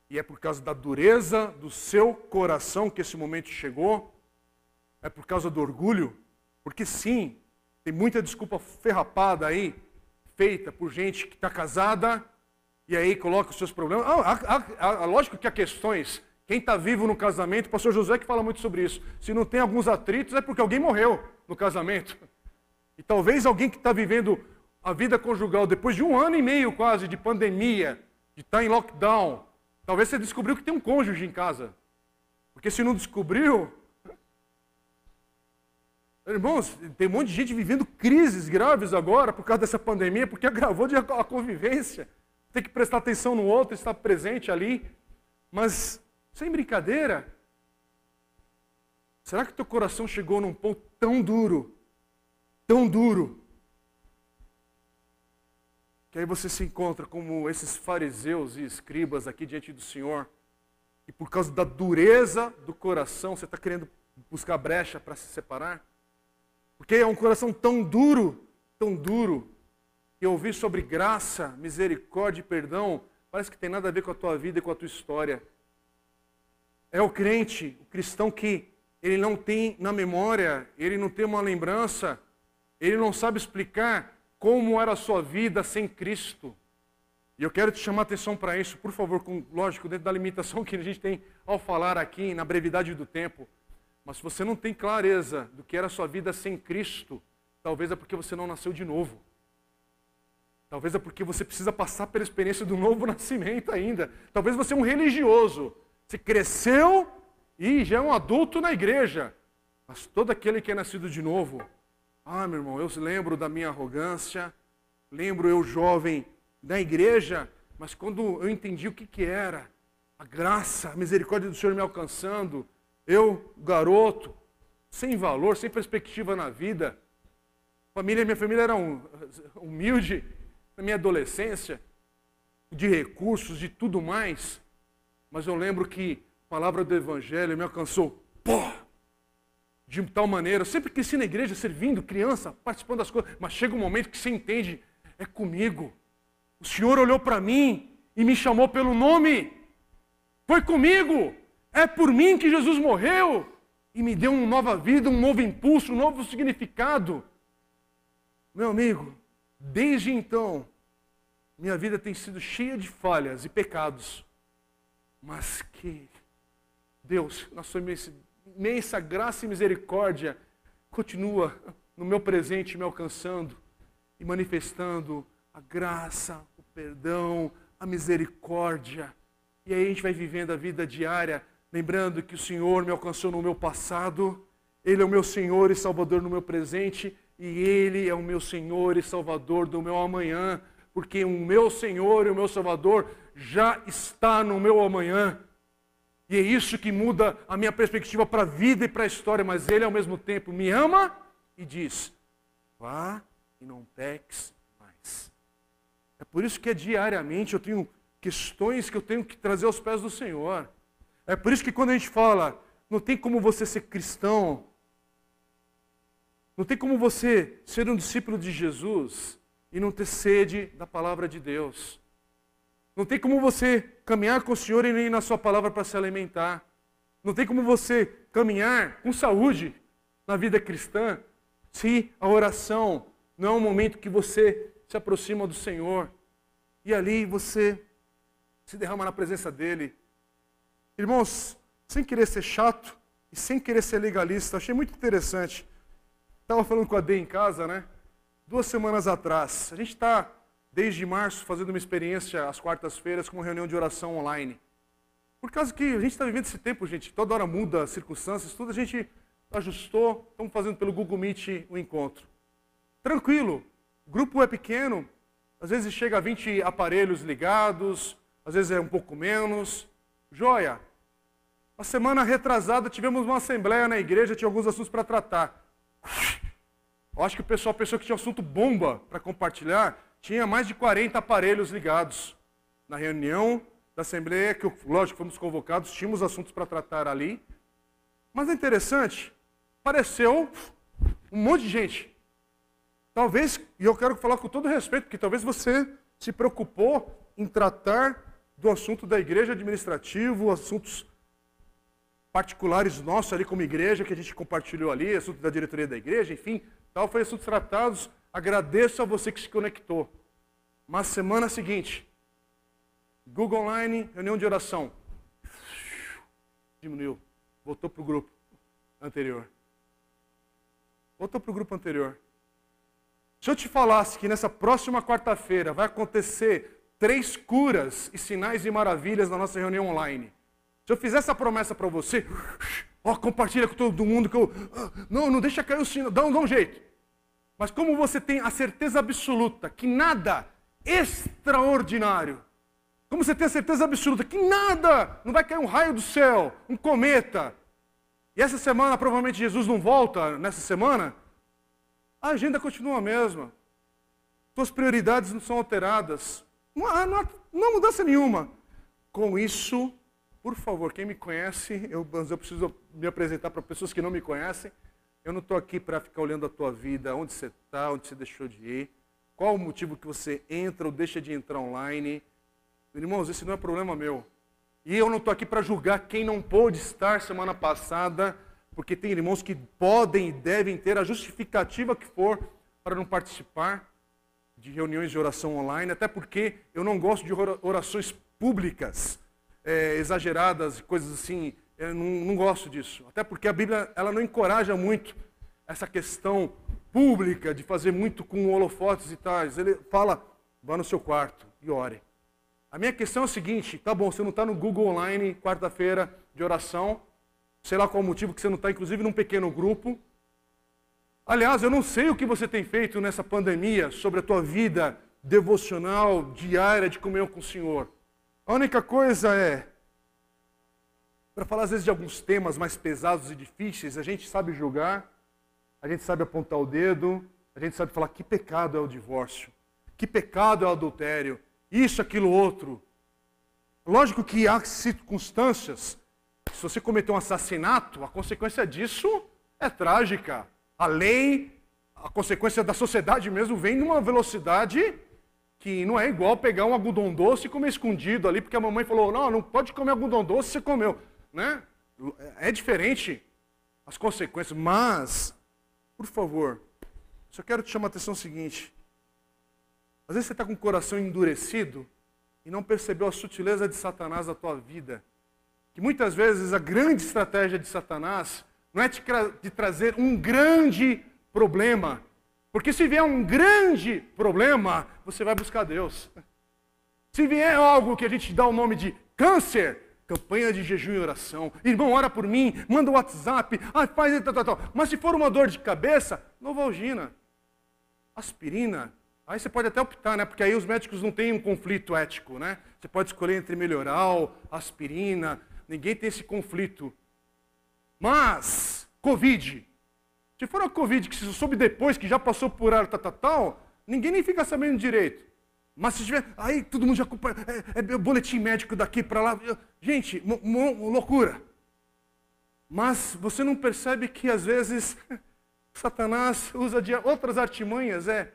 E é por causa da dureza do seu coração que esse momento chegou? É por causa do orgulho? Porque sim, tem muita desculpa ferrapada aí, feita por gente que está casada e aí coloca os seus problemas. Ah, lógico que há questões. Quem está vivo no casamento, o pastor José que fala muito sobre isso. Se não tem alguns atritos, é porque alguém morreu no casamento. E talvez alguém que está vivendo a vida conjugal depois de um ano e meio quase de pandemia, de estar tá em lockdown, talvez você descobriu que tem um cônjuge em casa. Porque se não descobriu. Irmãos, tem um monte de gente vivendo crises graves agora por causa dessa pandemia, porque [LAUGHS] agravou a convivência. Tem que prestar atenção no outro, estar presente ali. Mas, sem brincadeira, será que teu coração chegou num ponto tão duro tão duro. Que aí você se encontra como esses fariseus e escribas aqui diante do Senhor, e por causa da dureza do coração, você está querendo buscar brecha para se separar? Porque é um coração tão duro, tão duro, que ouvir sobre graça, misericórdia e perdão parece que tem nada a ver com a tua vida e com a tua história. É o crente, o cristão que ele não tem na memória, ele não tem uma lembrança ele não sabe explicar como era a sua vida sem Cristo. E eu quero te chamar a atenção para isso, por favor, com, lógico, dentro da limitação [LAUGHS] que a gente tem ao falar aqui, na brevidade do tempo. Mas se você não tem clareza do que era a sua vida sem Cristo, talvez é porque você não nasceu de novo. Talvez é porque você precisa passar pela experiência do novo [LAUGHS] nascimento ainda. Talvez você é um religioso. Você cresceu e já é um adulto na igreja. Mas todo aquele que é nascido de novo, ah, meu irmão, eu lembro da minha arrogância, lembro eu jovem da igreja, mas quando eu entendi o que, que era, a graça, a misericórdia do Senhor me alcançando, eu, garoto, sem valor, sem perspectiva na vida, família, minha família era um, humilde na minha adolescência, de recursos, de tudo mais, mas eu lembro que a palavra do Evangelho me alcançou, pô, de tal maneira. Eu sempre cresci na igreja, servindo, criança, participando das coisas. Mas chega um momento que você entende, é comigo. O Senhor olhou para mim e me chamou pelo nome. Foi comigo. É por mim que Jesus morreu e me deu uma nova vida, um novo impulso, um novo significado. Meu amigo, desde então, minha vida tem sido cheia de falhas e pecados. Mas que Deus, na sua imensidão, imensa graça e misericórdia continua no meu presente me alcançando e manifestando a graça, o perdão, a misericórdia. E aí a gente vai vivendo a vida diária, lembrando que o Senhor me alcançou no meu passado, Ele é o meu Senhor e Salvador no meu presente, e Ele é o meu Senhor e Salvador do meu amanhã, porque o meu Senhor e o meu Salvador já está no meu amanhã. E é isso que muda a minha perspectiva para a vida e para a história, mas ele ao mesmo tempo me ama e diz: vá e não peques mais. É por isso que é diariamente eu tenho questões que eu tenho que trazer aos pés do Senhor. É por isso que quando a gente fala, não tem como você ser cristão, não tem como você ser um discípulo de Jesus e não ter sede da palavra de Deus. Não tem como você caminhar com o Senhor e nem na sua palavra para se alimentar. Não tem como você caminhar com saúde na vida cristã se a oração não é um momento que você se aproxima do Senhor e ali você se derrama na presença dele. Irmãos, sem querer ser chato e sem querer ser legalista, achei muito interessante. Estava falando com a Dê em casa, né? Duas semanas atrás. A gente está desde março, fazendo uma experiência às quartas-feiras com uma reunião de oração online. Por causa que a gente está vivendo esse tempo, gente, toda hora muda as circunstâncias, tudo a gente ajustou, estamos fazendo pelo Google Meet o um encontro. Tranquilo, o grupo é pequeno, às vezes chega a 20 aparelhos ligados, às vezes é um pouco menos. Joia! A semana retrasada tivemos uma assembleia na igreja, tinha alguns assuntos para tratar. Eu acho que o pessoal pensou que tinha assunto bomba para compartilhar. Tinha mais de 40 aparelhos ligados. Na reunião da Assembleia, que lógico fomos convocados, tínhamos assuntos para tratar ali. Mas é interessante, apareceu um monte de gente. Talvez, e eu quero falar com todo respeito, porque talvez você se preocupou em tratar do assunto da igreja administrativo, assuntos particulares nossos ali como igreja, que a gente compartilhou ali, assunto da diretoria da igreja, enfim, foi assuntos tratados. Agradeço a você que se conectou. Mas semana seguinte, Google Online, reunião de oração. Diminuiu. Voltou para o grupo anterior. Voltou para o grupo anterior. Se eu te falasse que nessa próxima quarta-feira vai acontecer três curas e sinais e maravilhas na nossa reunião online. Se eu fizer essa promessa para você, ó, compartilha com todo mundo que eu. Não, não deixa cair o sino, dá, dá um jeito. Mas como você tem a certeza absoluta que nada extraordinário, como você tem a certeza absoluta que nada, não vai cair um raio do céu, um cometa, e essa semana provavelmente Jesus não volta nessa semana, a agenda continua a mesma. Suas prioridades não são alteradas. Não há, não há, não há mudança nenhuma. Com isso, por favor, quem me conhece, eu, eu preciso me apresentar para pessoas que não me conhecem. Eu não estou aqui para ficar olhando a tua vida, onde você está, onde você deixou de ir, qual o motivo que você entra ou deixa de entrar online. Irmãos, esse não é problema meu. E eu não estou aqui para julgar quem não pôde estar semana passada, porque tem irmãos que podem e devem ter a justificativa que for para não participar de reuniões de oração online, até porque eu não gosto de orações públicas, é, exageradas, coisas assim. Eu não, não gosto disso. Até porque a Bíblia ela não encoraja muito essa questão pública de fazer muito com holofotes e tais. Ele fala, vá no seu quarto e ore. A minha questão é a seguinte: tá bom, você não está no Google Online, quarta-feira de oração, sei lá qual o motivo que você não está, inclusive, num pequeno grupo. Aliás, eu não sei o que você tem feito nessa pandemia sobre a tua vida devocional, diária de comunhão com o Senhor. A única coisa é, para falar às vezes de alguns temas mais pesados e difíceis, a gente sabe julgar, a gente sabe apontar o dedo, a gente sabe falar que pecado é o divórcio, que pecado é o adultério, isso, aquilo, outro. Lógico que há circunstâncias. Se você cometer um assassinato, a consequência disso é trágica. A lei, a consequência da sociedade mesmo vem numa velocidade que não é igual pegar um algodão doce e comer escondido ali, porque a mamãe falou: não, não pode comer algodão doce, você comeu. Né? É diferente as consequências, mas, por favor, só quero te chamar a atenção o seguinte: às vezes você está com o coração endurecido e não percebeu a sutileza de Satanás na tua vida. Que muitas vezes a grande estratégia de Satanás não é de trazer um grande problema. Porque se vier um grande problema, você vai buscar Deus. Se vier algo que a gente dá o nome de câncer, campanha de jejum e oração. Irmão, ora por mim, manda o um WhatsApp, ah, faz tal, tal, tal. Mas se for uma dor de cabeça, Novalgina, aspirina, Aí você pode até optar, né? Porque aí os médicos não têm um conflito ético, né? Você pode escolher entre melhoral, aspirina, ninguém tem esse conflito. Mas, Covid. Se for a Covid que se soube depois, que já passou por ar, tal, tal, tal, ninguém nem fica sabendo direito. Mas se tiver, aí todo mundo já é, é, é boletim médico daqui para lá. Gente, loucura. Mas você não percebe que às vezes [LAUGHS] Satanás usa de outras artimanhas, é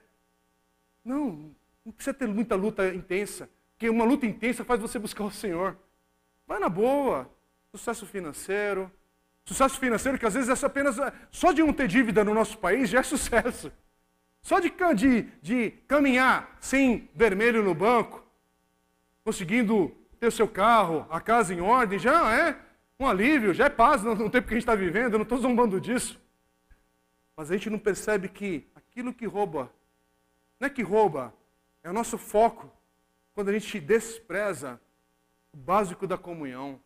não, não precisa ter muita luta intensa, porque uma luta intensa faz você buscar o Senhor. Vai na boa, sucesso financeiro. Sucesso financeiro que às vezes é apenas. Só de não ter dívida no nosso país já é [LAUGHS] sucesso. Só de, de, de caminhar sem vermelho no banco, conseguindo ter o seu carro, a casa em ordem, já é um alívio, já é paz no, no tempo que a gente está vivendo, eu não estou zombando disso. Mas a gente não percebe que aquilo que rouba não é que rouba, é o nosso foco quando a gente despreza o básico da comunhão.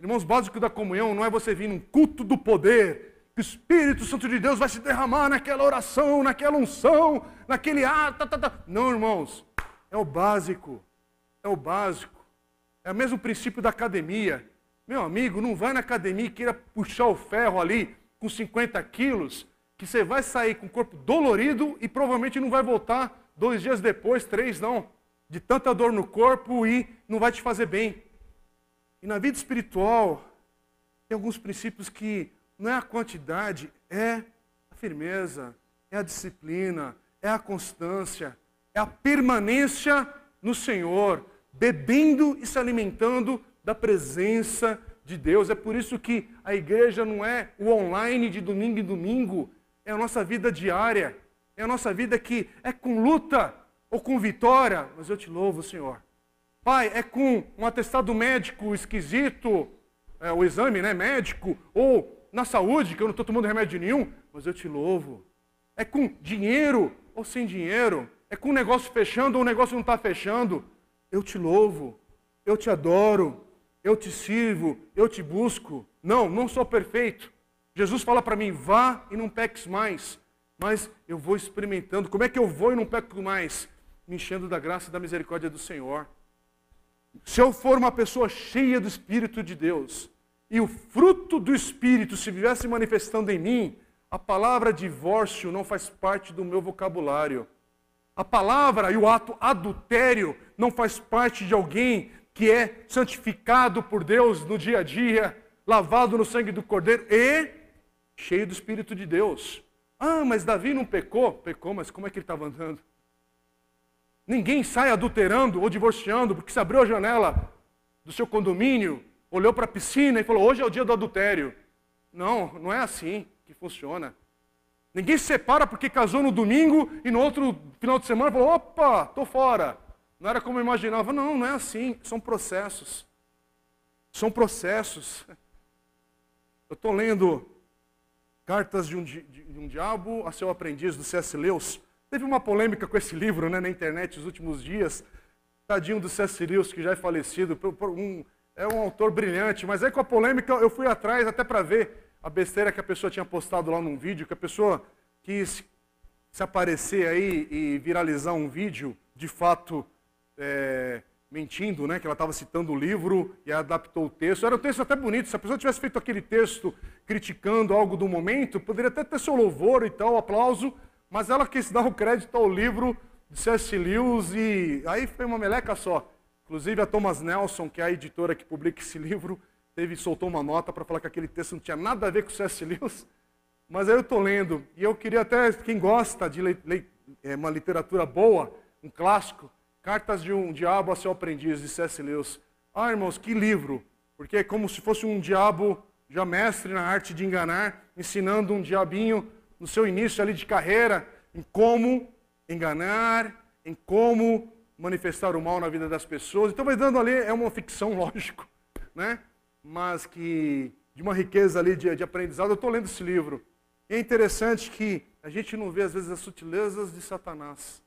Irmãos, básico da comunhão não é você vir num culto do poder, que o Espírito Santo de Deus vai se derramar naquela oração, naquela unção, naquele ato. Tá, tá, tá. Não, irmãos, é o básico. É o básico. É o mesmo princípio da academia. Meu amigo, não vai na academia e queira puxar o ferro ali com 50 quilos que você vai sair com o corpo dolorido e provavelmente não vai voltar dois dias depois, três, não, de tanta dor no corpo e não vai te fazer bem. E na vida espiritual, tem alguns princípios que não é a quantidade, é a firmeza, é a disciplina, é a constância, é a permanência no Senhor, bebendo e se alimentando da presença de Deus. É por isso que a igreja não é o online de domingo em domingo, é a nossa vida diária, é a nossa vida que é com luta ou com vitória, mas eu te louvo, Senhor. Pai, é com um atestado médico esquisito, é, o exame né, médico, ou na saúde, que eu não estou tomando remédio nenhum, mas eu te louvo. É com dinheiro ou sem dinheiro, é com o negócio fechando ou o negócio não está fechando, eu te louvo, eu te adoro, eu te sirvo, eu te busco. Não, não sou perfeito. Jesus fala para mim: vá e não peques mais. Mas eu vou experimentando. Como é que eu vou e não peco mais? Me enchendo da graça e da misericórdia do Senhor. Se eu for uma pessoa cheia do Espírito de Deus, e o fruto do Espírito se viesse manifestando em mim, a palavra divórcio não faz parte do meu vocabulário. A palavra e o ato adultério não faz parte de alguém que é santificado por Deus no dia a dia, lavado no sangue do Cordeiro e cheio do Espírito de Deus. Ah, mas Davi não pecou? Pecou, mas como é que ele estava andando? Ninguém sai adulterando ou divorciando porque se abriu a janela do seu condomínio, olhou para a piscina e falou: hoje é o dia do adultério. Não, não é assim que funciona. Ninguém se separa porque casou no domingo e no outro final de semana falou: opa, estou fora. Não era como eu imaginava. Não, não é assim. São processos. São processos. Eu estou lendo Cartas de um, de, um, Diabo a Seu Aprendiz, do C.S. Lewis. Teve uma polêmica com esse livro né, na internet nos últimos dias. Tadinho do C.S. Lewis, que já é falecido. Um, é um autor brilhante, mas aí com a polêmica eu fui atrás até para ver a besteira que a pessoa tinha postado lá num vídeo, que a pessoa quis se aparecer aí e viralizar um vídeo, de fato, é, mentindo, né, que ela estava citando o livro e adaptou o texto. Era um texto até bonito. Se a pessoa tivesse feito aquele texto criticando algo do momento, poderia até ter seu louvor e tal, aplauso, mas ela quis dar o crédito ao livro de C.S. Lewis e aí foi uma meleca só. Inclusive a Thomas Nelson, que é a editora que publica esse livro, teve soltou uma nota para falar que aquele texto não tinha nada a ver com C.S. Lewis. Mas aí eu estou lendo e eu queria até quem gosta de le, le, é, uma literatura boa, um clássico, Cartas de um Diabo a seu Aprendiz, de C.S. Lewis. Ah, irmãos, que livro! Porque é como se fosse um diabo já mestre na arte de enganar, ensinando um diabinho no seu início ali de carreira, em como enganar, em como manifestar o mal na vida das pessoas. Então vai dando ali, é uma ficção, [LAUGHS] lógico, né? mas que de uma riqueza ali de, de aprendizado. Eu estou lendo esse livro. E é interessante que a gente não vê às vezes as sutilezas de Satanás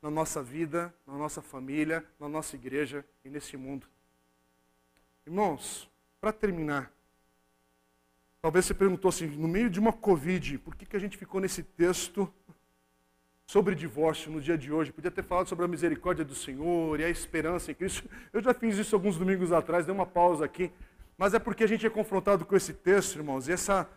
na nossa vida, na nossa família, na nossa igreja e nesse mundo. Irmãos, para terminar, talvez você perguntou assim, no meio de uma Covid, por que, que a gente ficou nesse texto sobre divórcio no dia de hoje? Podia ter falado sobre a misericórdia do Senhor e a esperança em Cristo. Eu já fiz isso alguns domingos atrás, dei uma pausa aqui, mas é porque a gente é confrontado com esse texto, irmãos, e essa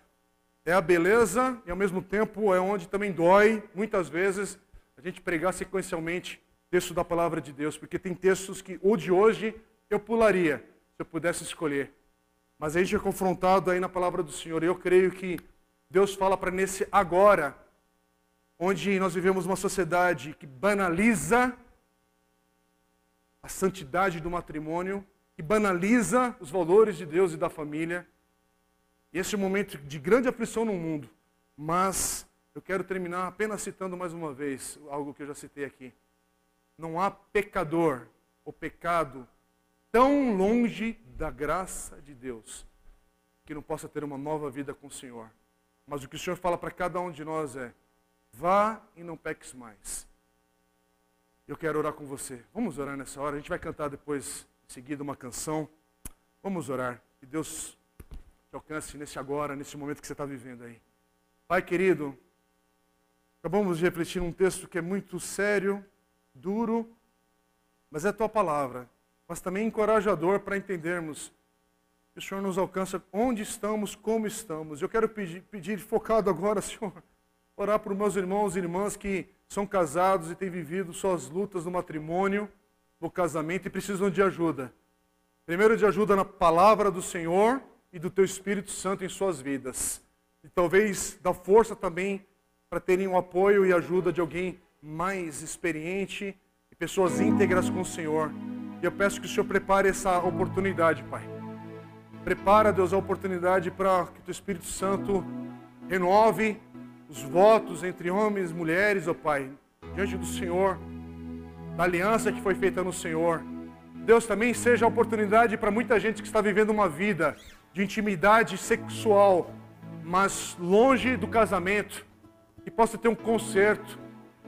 é a beleza e ao mesmo tempo é onde também dói, muitas vezes, a gente pregar sequencialmente texto da palavra de Deus, porque tem textos que o de hoje eu pularia, se eu pudesse escolher. Mas a gente é confrontado aí na palavra do Senhor, e eu creio que Deus fala para nesse agora, onde nós vivemos uma sociedade que banaliza a santidade do matrimônio, que banaliza os valores de Deus e da família. E esse é um momento de grande aflição no mundo, mas eu quero terminar apenas citando mais uma vez algo que eu já citei aqui. Não há pecador ou pecado tão longe da graça de Deus que não possa ter uma nova vida com o Senhor. Mas o que o Senhor fala para cada um de nós é: vá e não peques mais. Eu quero orar com você. Vamos orar nessa hora. A gente vai cantar depois, em seguida, uma canção. Vamos orar. Que Deus te alcance nesse agora, nesse momento que você está vivendo aí. Pai querido, Acabamos de refletir um texto que é muito sério, duro, mas é a tua palavra, mas também encorajador para entendermos que o Senhor nos alcança onde estamos, como estamos. Eu quero pedir, pedir focado agora, [LAUGHS] Senhor, orar por meus irmãos e irmãs que são casados e têm vivido suas lutas no matrimônio, no casamento e precisam de ajuda. Primeiro, de ajuda na palavra do Senhor e do Teu Espírito Santo em suas vidas. E talvez da força também para terem o apoio e ajuda de alguém mais experiente e pessoas íntegras com o Senhor. E eu peço que o Senhor prepare essa oportunidade, Pai. Prepara, Deus, a oportunidade para que o Teu Espírito Santo renove os votos entre homens e mulheres, ó Pai, diante do Senhor, da aliança que foi feita no Senhor. Deus também seja a oportunidade para muita gente que está vivendo uma vida de intimidade sexual, mas longe do casamento, que possa ter um conserto,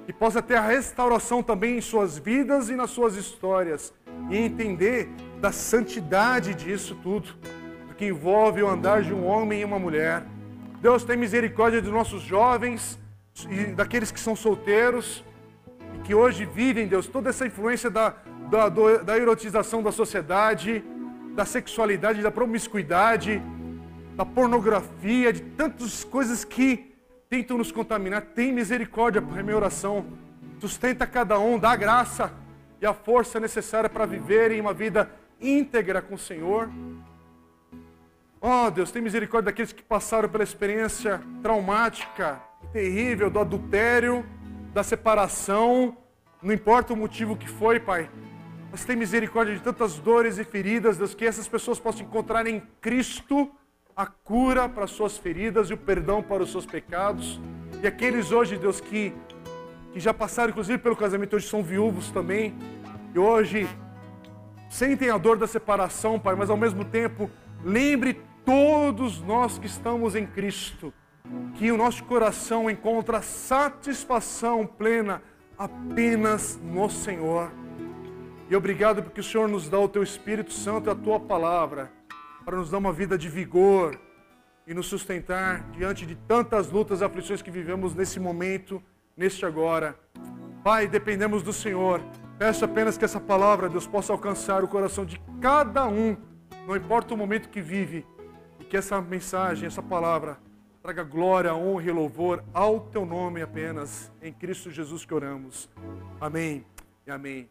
que possa ter a restauração também em suas vidas e nas suas histórias, e entender da santidade disso tudo que envolve o andar de um homem e uma mulher. Deus tem misericórdia dos nossos jovens e daqueles que são solteiros e que hoje vivem, Deus, toda essa influência da, da, da erotização da sociedade, da sexualidade, da promiscuidade, da pornografia, de tantas coisas que tentam nos contaminar. Tem misericórdia, Pai, minha oração. Sustenta cada um, dá graça e a força necessária para viverem uma vida íntegra com o Senhor. Oh, Deus, tem misericórdia daqueles que passaram pela experiência traumática, terrível do adultério, da separação, não importa o motivo que foi, Pai. Mas tem misericórdia de tantas dores e feridas, Deus, que essas pessoas possam encontrar em Cristo a cura para as suas feridas e o perdão para os seus pecados. E aqueles hoje, Deus, que, que já passaram, inclusive, pelo casamento, hoje são viúvos também, e hoje sentem a dor da separação, Pai, mas ao mesmo tempo, lembre todos nós que estamos em Cristo, que o nosso coração encontra satisfação plena apenas no Senhor. E obrigado porque o Senhor nos dá o teu Espírito Santo e a tua palavra para nos dar uma vida de vigor e nos sustentar diante de tantas lutas e aflições que vivemos nesse momento, neste agora. Pai, dependemos do Senhor. Peço apenas que essa palavra, Deus, possa alcançar o coração de cada um, não importa o momento que vive, que essa mensagem, essa palavra, traga glória, honra e louvor ao teu nome apenas. Em Cristo Jesus que oramos. Amém e amém.